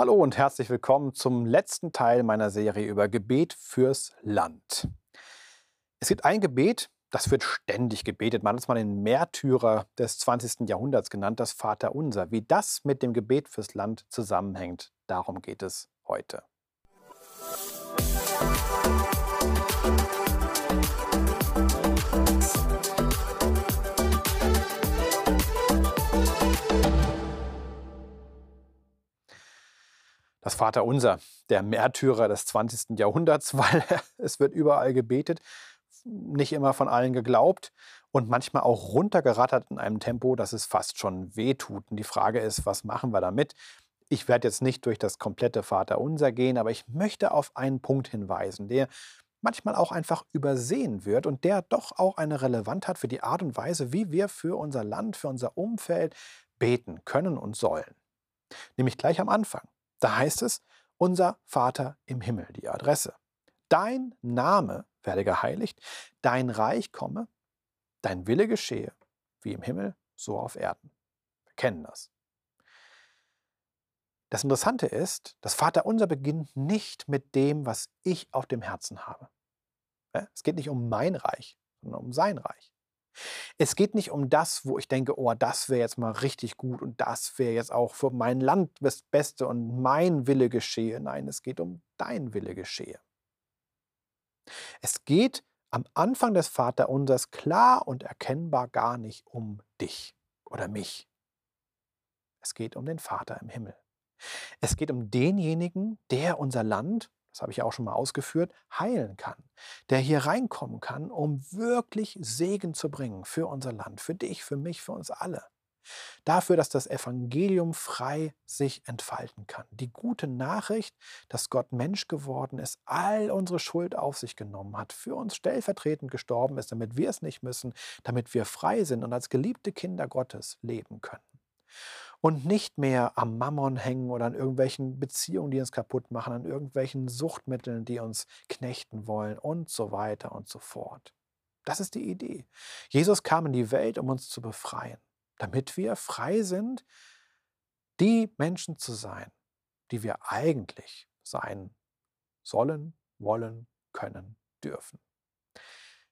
Hallo und herzlich willkommen zum letzten Teil meiner Serie über Gebet fürs Land. Es gibt ein Gebet, das wird ständig gebetet. Man hat es mal den Märtyrer des 20. Jahrhunderts genannt, das Vaterunser. Wie das mit dem Gebet fürs Land zusammenhängt, darum geht es heute. Das Vaterunser, der Märtyrer des 20. Jahrhunderts, weil es wird überall gebetet, nicht immer von allen geglaubt und manchmal auch runtergerattert in einem Tempo, dass es fast schon wehtut. Und die Frage ist, was machen wir damit? Ich werde jetzt nicht durch das komplette Vaterunser gehen, aber ich möchte auf einen Punkt hinweisen, der manchmal auch einfach übersehen wird und der doch auch eine Relevanz hat für die Art und Weise, wie wir für unser Land, für unser Umfeld beten können und sollen. Nämlich gleich am Anfang. Da heißt es, unser Vater im Himmel, die Adresse. Dein Name werde geheiligt, dein Reich komme, dein Wille geschehe, wie im Himmel, so auf Erden. Wir kennen das. Das Interessante ist, das Vaterunser beginnt nicht mit dem, was ich auf dem Herzen habe. Es geht nicht um mein Reich, sondern um sein Reich. Es geht nicht um das, wo ich denke, oh, das wäre jetzt mal richtig gut und das wäre jetzt auch für mein Land das Beste und mein Wille geschehe. Nein, es geht um dein Wille geschehe. Es geht am Anfang des Vaterunsers klar und erkennbar gar nicht um dich oder mich. Es geht um den Vater im Himmel. Es geht um denjenigen, der unser Land das habe ich ja auch schon mal ausgeführt, heilen kann, der hier reinkommen kann, um wirklich Segen zu bringen für unser Land, für dich, für mich, für uns alle. Dafür, dass das Evangelium frei sich entfalten kann. Die gute Nachricht, dass Gott Mensch geworden ist, all unsere Schuld auf sich genommen hat, für uns stellvertretend gestorben ist, damit wir es nicht müssen, damit wir frei sind und als geliebte Kinder Gottes leben können und nicht mehr am Mammon hängen oder an irgendwelchen Beziehungen, die uns kaputt machen, an irgendwelchen Suchtmitteln, die uns knechten wollen und so weiter und so fort. Das ist die Idee. Jesus kam in die Welt, um uns zu befreien, damit wir frei sind, die Menschen zu sein, die wir eigentlich sein sollen, wollen, können, dürfen.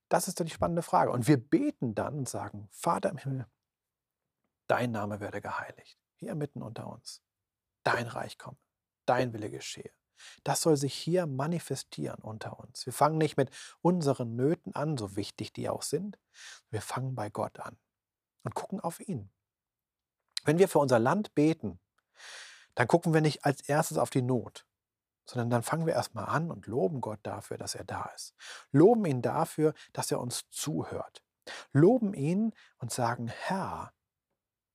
Das ist die spannende Frage. Und wir beten dann und sagen, Vater im Himmel, dein Name werde geheiligt, hier mitten unter uns. Dein Reich komme, dein Wille geschehe. Das soll sich hier manifestieren unter uns. Wir fangen nicht mit unseren Nöten an, so wichtig die auch sind. Wir fangen bei Gott an und gucken auf ihn. Wenn wir für unser Land beten, dann gucken wir nicht als erstes auf die Not, sondern dann fangen wir erstmal an und loben Gott dafür, dass er da ist. Loben ihn dafür, dass er uns zuhört. Loben ihn und sagen, Herr,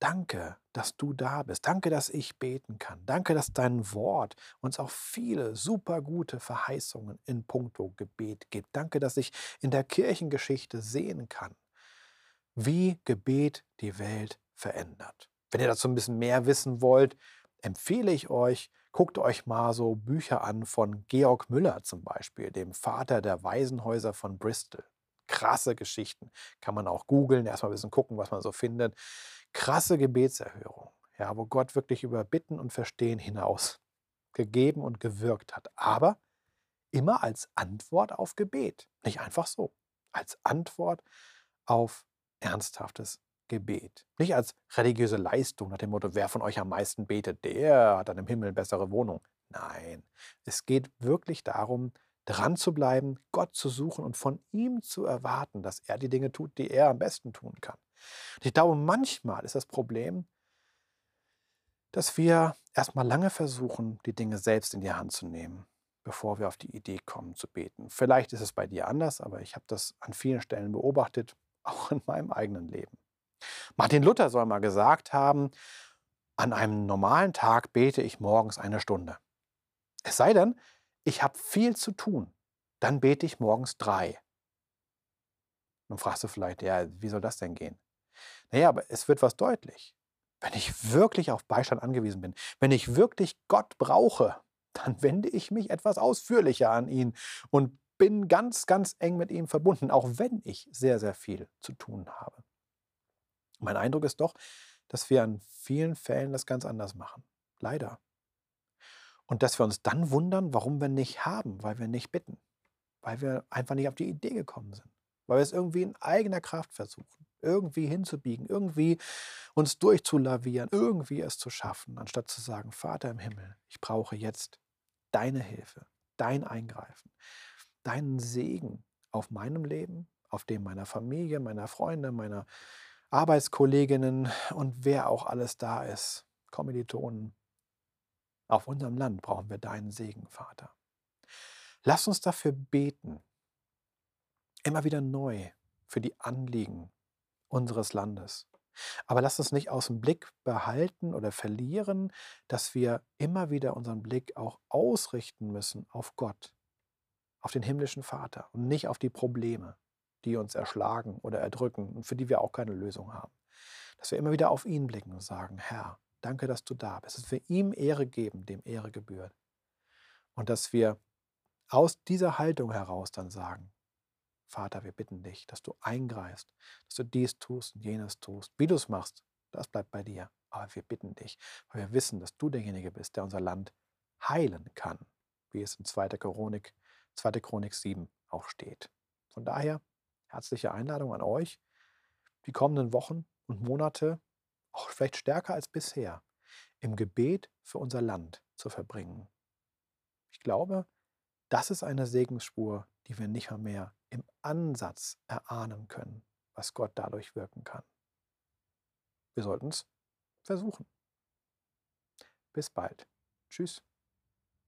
Danke, dass du da bist. Danke, dass ich beten kann. Danke, dass dein Wort uns auch viele super gute Verheißungen in puncto Gebet gibt. Danke, dass ich in der Kirchengeschichte sehen kann, wie Gebet die Welt verändert. Wenn ihr dazu ein bisschen mehr wissen wollt, empfehle ich euch, guckt euch mal so Bücher an von Georg Müller zum Beispiel, dem Vater der Waisenhäuser von Bristol. Krasse Geschichten. Kann man auch googeln, erstmal ein bisschen gucken, was man so findet krasse Gebetserhörung, ja, wo Gott wirklich über Bitten und Verstehen hinaus gegeben und gewirkt hat. Aber immer als Antwort auf Gebet. Nicht einfach so. Als Antwort auf ernsthaftes Gebet. Nicht als religiöse Leistung nach dem Motto, wer von euch am meisten betet, der hat dann im Himmel bessere Wohnung. Nein, es geht wirklich darum, dran zu bleiben, Gott zu suchen und von ihm zu erwarten, dass er die Dinge tut, die er am besten tun kann. Und ich glaube, manchmal ist das Problem, dass wir erstmal lange versuchen, die Dinge selbst in die Hand zu nehmen, bevor wir auf die Idee kommen zu beten. Vielleicht ist es bei dir anders, aber ich habe das an vielen Stellen beobachtet, auch in meinem eigenen Leben. Martin Luther soll mal gesagt haben, an einem normalen Tag bete ich morgens eine Stunde. Es sei denn, ich habe viel zu tun, dann bete ich morgens drei. Nun fragst du vielleicht, ja, wie soll das denn gehen? Naja, aber es wird was deutlich. Wenn ich wirklich auf Beistand angewiesen bin, wenn ich wirklich Gott brauche, dann wende ich mich etwas ausführlicher an ihn und bin ganz, ganz eng mit ihm verbunden, auch wenn ich sehr, sehr viel zu tun habe. Mein Eindruck ist doch, dass wir an vielen Fällen das ganz anders machen. Leider. Und dass wir uns dann wundern, warum wir nicht haben, weil wir nicht bitten, weil wir einfach nicht auf die Idee gekommen sind, weil wir es irgendwie in eigener Kraft versuchen, irgendwie hinzubiegen, irgendwie uns durchzulavieren, irgendwie es zu schaffen, anstatt zu sagen, Vater im Himmel, ich brauche jetzt deine Hilfe, dein Eingreifen, deinen Segen auf meinem Leben, auf dem meiner Familie, meiner Freunde, meiner Arbeitskolleginnen und wer auch alles da ist, Kommilitonen. Auf unserem Land brauchen wir deinen Segen, Vater. Lass uns dafür beten, immer wieder neu für die Anliegen unseres Landes. Aber lass uns nicht aus dem Blick behalten oder verlieren, dass wir immer wieder unseren Blick auch ausrichten müssen auf Gott, auf den himmlischen Vater und nicht auf die Probleme, die uns erschlagen oder erdrücken und für die wir auch keine Lösung haben. Dass wir immer wieder auf ihn blicken und sagen, Herr, danke, dass du da bist, dass wir ihm Ehre geben, dem Ehre gebührt. Und dass wir aus dieser Haltung heraus dann sagen, Vater, wir bitten dich, dass du eingreifst, dass du dies tust und jenes tust. Wie du es machst, das bleibt bei dir. Aber wir bitten dich, weil wir wissen, dass du derjenige bist, der unser Land heilen kann, wie es in 2. Chronik, 2. Chronik 7 auch steht. Von daher herzliche Einladung an euch, die kommenden Wochen und Monate, auch vielleicht stärker als bisher, im Gebet für unser Land zu verbringen. Ich glaube, das ist eine Segensspur, die wir nicht mehr im Ansatz erahnen können, was Gott dadurch wirken kann. Wir sollten es versuchen. Bis bald. Tschüss.